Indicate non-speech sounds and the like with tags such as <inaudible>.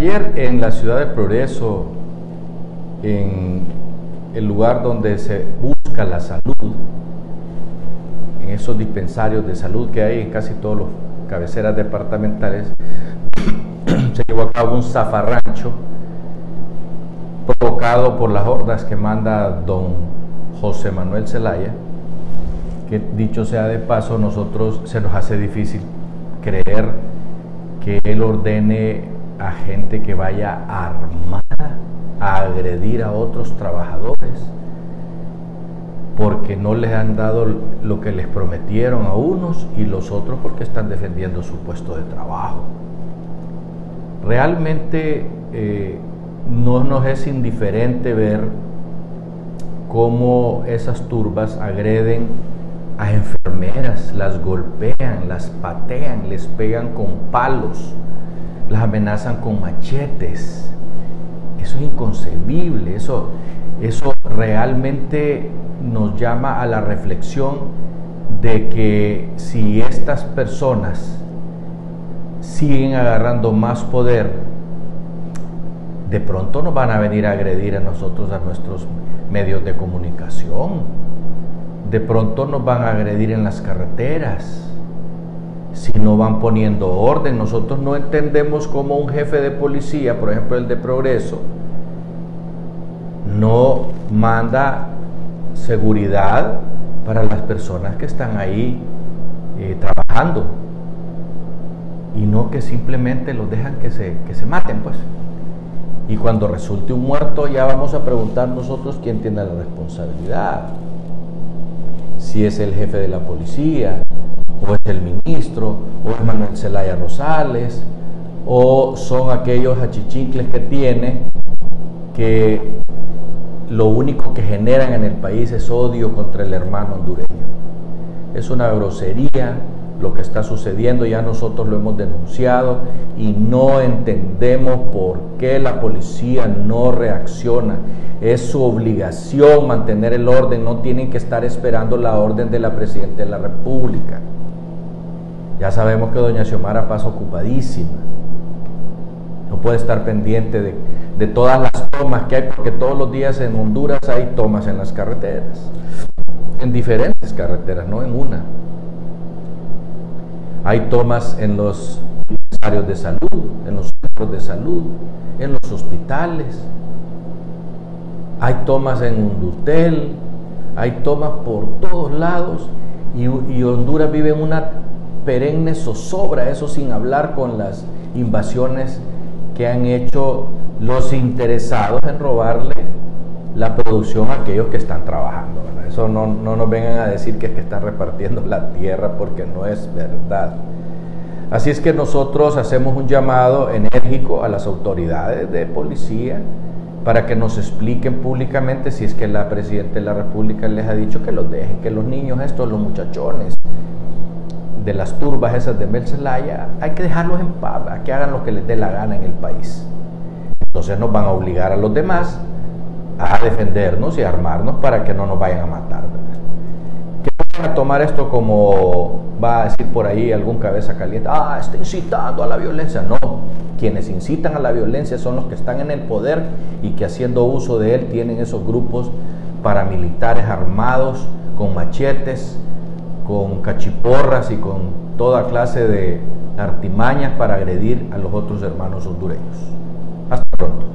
Ayer en la ciudad del Progreso, en el lugar donde se busca la salud, en esos dispensarios de salud que hay en casi todas las cabeceras departamentales, <clears throat> se llevó a cabo un zafarrancho provocado por las hordas que manda don José Manuel Zelaya, que dicho sea de paso, nosotros se nos hace difícil creer que él ordene a gente que vaya armada a agredir a otros trabajadores porque no les han dado lo que les prometieron a unos y los otros porque están defendiendo su puesto de trabajo. Realmente eh, no nos es indiferente ver cómo esas turbas agreden a enfermeras, las golpean, las patean, les pegan con palos, las amenazan con machetes. Eso es inconcebible, eso, eso realmente nos llama a la reflexión de que si estas personas siguen agarrando más poder, de pronto nos van a venir a agredir a nosotros, a nuestros medios de comunicación. De pronto nos van a agredir en las carreteras. Si no van poniendo orden, nosotros no entendemos cómo un jefe de policía, por ejemplo el de Progreso, no manda seguridad para las personas que están ahí eh, trabajando y no que simplemente los dejan que se, que se maten, pues. Y cuando resulte un muerto ya vamos a preguntar nosotros quién tiene la responsabilidad. Si es el jefe de la policía, o es el ministro, o es Manuel Zelaya Rosales, o son aquellos achichincles que tiene que lo único que generan en el país es odio contra el hermano hondureño. Es una grosería, lo que está sucediendo, ya nosotros lo hemos denunciado y no entendemos por qué la policía no reacciona. Es su obligación mantener el orden, no tienen que estar esperando la orden de la Presidenta de la República. Ya sabemos que doña Xiomara pasa ocupadísima. No puede estar pendiente de, todas las tomas que hay, porque todos los días en Honduras hay tomas en las carreteras, en diferentes carreteras, no en una. Hay tomas en los áreas de salud, en los centros de salud, en los hospitales. Hay tomas en Undutel, hay tomas por todos lados y, Honduras vive en una perenne zozobra, eso sin hablar con las invasiones que han hecho los interesados en robarle la producción a aquellos que están trabajando. Eso no, no nos vengan a decir que es que están repartiendo la tierra porque no es verdad. Así es que nosotros hacemos un llamado enérgico a las autoridades de policía para que nos expliquen públicamente si es que la Presidenta de la República les ha dicho que los dejen, que los niños estos, los muchachones de las turbas esas de Melcelaya, hay que dejarlos en paz, a que hagan lo que les dé la gana en el país. Entonces nos van a obligar a los demás a defendernos y a armarnos para que no nos vayan a matar. ¿verdad? Que van a tomar esto como va a decir por ahí algún cabeza caliente, ah, está incitando a la violencia. No, quienes incitan a la violencia son los que están en el poder y que haciendo uso de él tienen esos grupos paramilitares armados con machetes, con cachiporras y con toda clase de artimañas para agredir a los otros hermanos hondureños. Hasta pronto.